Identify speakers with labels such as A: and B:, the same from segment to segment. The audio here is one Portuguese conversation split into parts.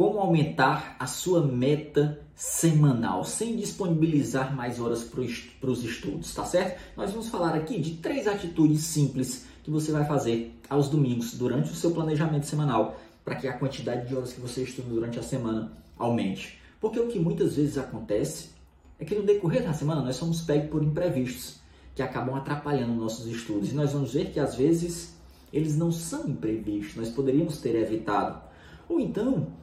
A: como aumentar a sua meta semanal sem disponibilizar mais horas para os estudos, tá certo? Nós vamos falar aqui de três atitudes simples que você vai fazer aos domingos durante o seu planejamento semanal para que a quantidade de horas que você estuda durante a semana aumente. Porque o que muitas vezes acontece é que no decorrer da semana nós somos pegos por imprevistos que acabam atrapalhando nossos estudos. E nós vamos ver que às vezes eles não são imprevistos, nós poderíamos ter evitado. Ou então,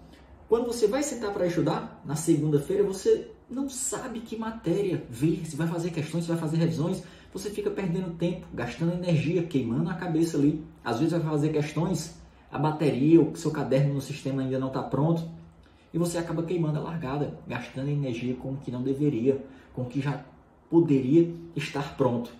A: quando você vai sentar para estudar, na segunda-feira, você não sabe que matéria ver, se vai fazer questões, se vai fazer revisões, você fica perdendo tempo, gastando energia, queimando a cabeça ali. Às vezes vai fazer questões, a bateria, o seu caderno no sistema ainda não está pronto, e você acaba queimando a largada, gastando energia com o que não deveria, com o que já poderia estar pronto.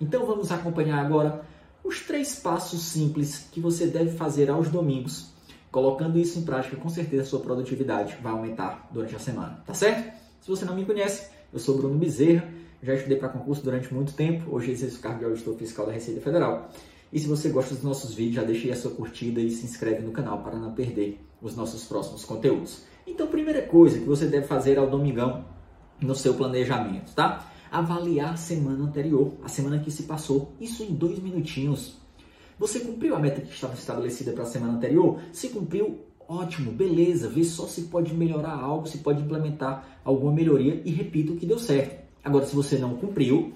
A: Então vamos acompanhar agora os três passos simples que você deve fazer aos domingos Colocando isso em prática, com certeza sua produtividade vai aumentar durante a semana, tá certo? Se você não me conhece, eu sou Bruno Bezerra, já estudei para concurso durante muito tempo, hoje exerço o cargo de auditor fiscal da Receita Federal. E se você gosta dos nossos vídeos, já deixe a sua curtida e se inscreve no canal para não perder os nossos próximos conteúdos. Então, primeira coisa que você deve fazer ao domingão no seu planejamento, tá? Avaliar a semana anterior, a semana que se passou, isso em dois minutinhos. Você cumpriu a meta que estava estabelecida para a semana anterior? Se cumpriu, ótimo, beleza. Vê só se pode melhorar algo, se pode implementar alguma melhoria e repita o que deu certo. Agora, se você não cumpriu,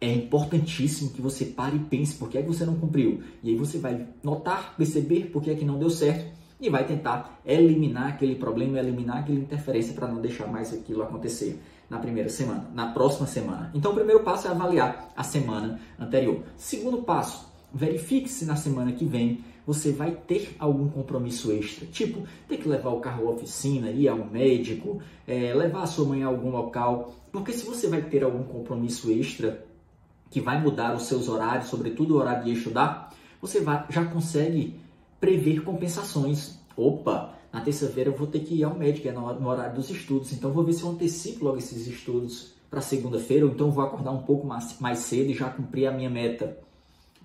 A: é importantíssimo que você pare e pense por que é que você não cumpriu. E aí você vai notar, perceber por que é que não deu certo e vai tentar eliminar aquele problema, eliminar aquela interferência para não deixar mais aquilo acontecer na primeira semana, na próxima semana. Então, o primeiro passo é avaliar a semana anterior. Segundo passo, verifique se na semana que vem você vai ter algum compromisso extra, tipo ter que levar o carro à oficina, ir ao médico, é, levar a sua mãe a algum local, porque se você vai ter algum compromisso extra que vai mudar os seus horários, sobretudo o horário de estudar, você vai, já consegue prever compensações. Opa, na terça-feira eu vou ter que ir ao médico, é no horário dos estudos, então vou ver se eu antecipo logo esses estudos para segunda-feira, ou então vou acordar um pouco mais, mais cedo e já cumprir a minha meta.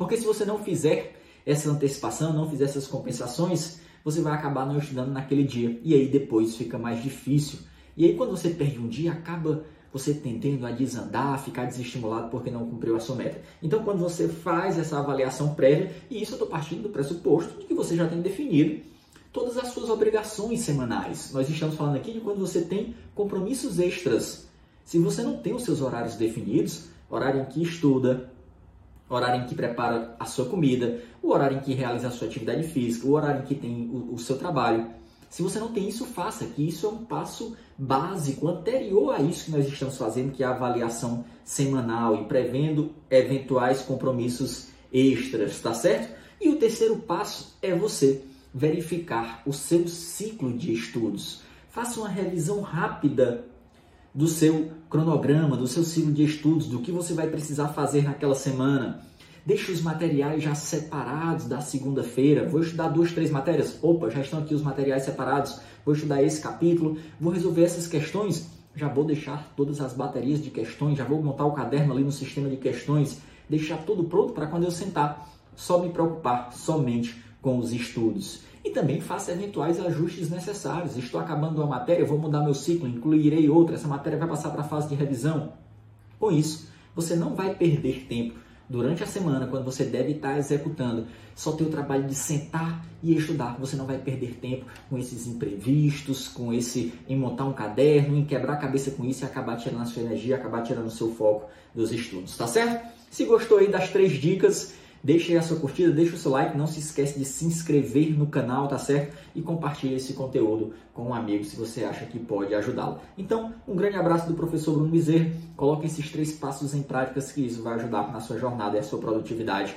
A: Porque se você não fizer essa antecipação, não fizer essas compensações, você vai acabar não estudando naquele dia. E aí depois fica mais difícil. E aí quando você perde um dia, acaba você tendendo a desandar, ficar desestimulado porque não cumpriu a sua meta. Então quando você faz essa avaliação prévia, e isso eu estou partindo do pressuposto de que você já tem definido todas as suas obrigações semanais. Nós estamos falando aqui de quando você tem compromissos extras. Se você não tem os seus horários definidos, horário em que estuda, o horário em que prepara a sua comida, o horário em que realiza a sua atividade física, o horário em que tem o, o seu trabalho. Se você não tem isso, faça, que isso é um passo básico, anterior a isso que nós estamos fazendo, que é a avaliação semanal e prevendo eventuais compromissos extras, tá certo? E o terceiro passo é você verificar o seu ciclo de estudos. Faça uma revisão rápida do seu cronograma, do seu ciclo de estudos, do que você vai precisar fazer naquela semana. Deixe os materiais já separados da segunda-feira. Vou estudar duas, três matérias. Opa, já estão aqui os materiais separados. Vou estudar esse capítulo. Vou resolver essas questões. Já vou deixar todas as baterias de questões. Já vou montar o caderno ali no sistema de questões. Deixar tudo pronto para quando eu sentar, só me preocupar somente com os estudos e também faça eventuais ajustes necessários. Estou acabando uma matéria, vou mudar meu ciclo, incluirei outra, essa matéria vai passar para a fase de revisão. Com isso, você não vai perder tempo durante a semana, quando você deve estar executando só ter o trabalho de sentar e estudar. Você não vai perder tempo com esses imprevistos, com esse em montar um caderno, em quebrar a cabeça com isso e acabar tirando a sua energia, acabar tirando o seu foco dos estudos, tá certo? Se gostou aí das três dicas, Deixe a sua curtida, deixe o seu like, não se esquece de se inscrever no canal, tá certo? E compartilhe esse conteúdo com um amigo se você acha que pode ajudá-lo. Então, um grande abraço do professor Bruno Bezerra. Coloque esses três passos em práticas que isso vai ajudar na sua jornada e a sua produtividade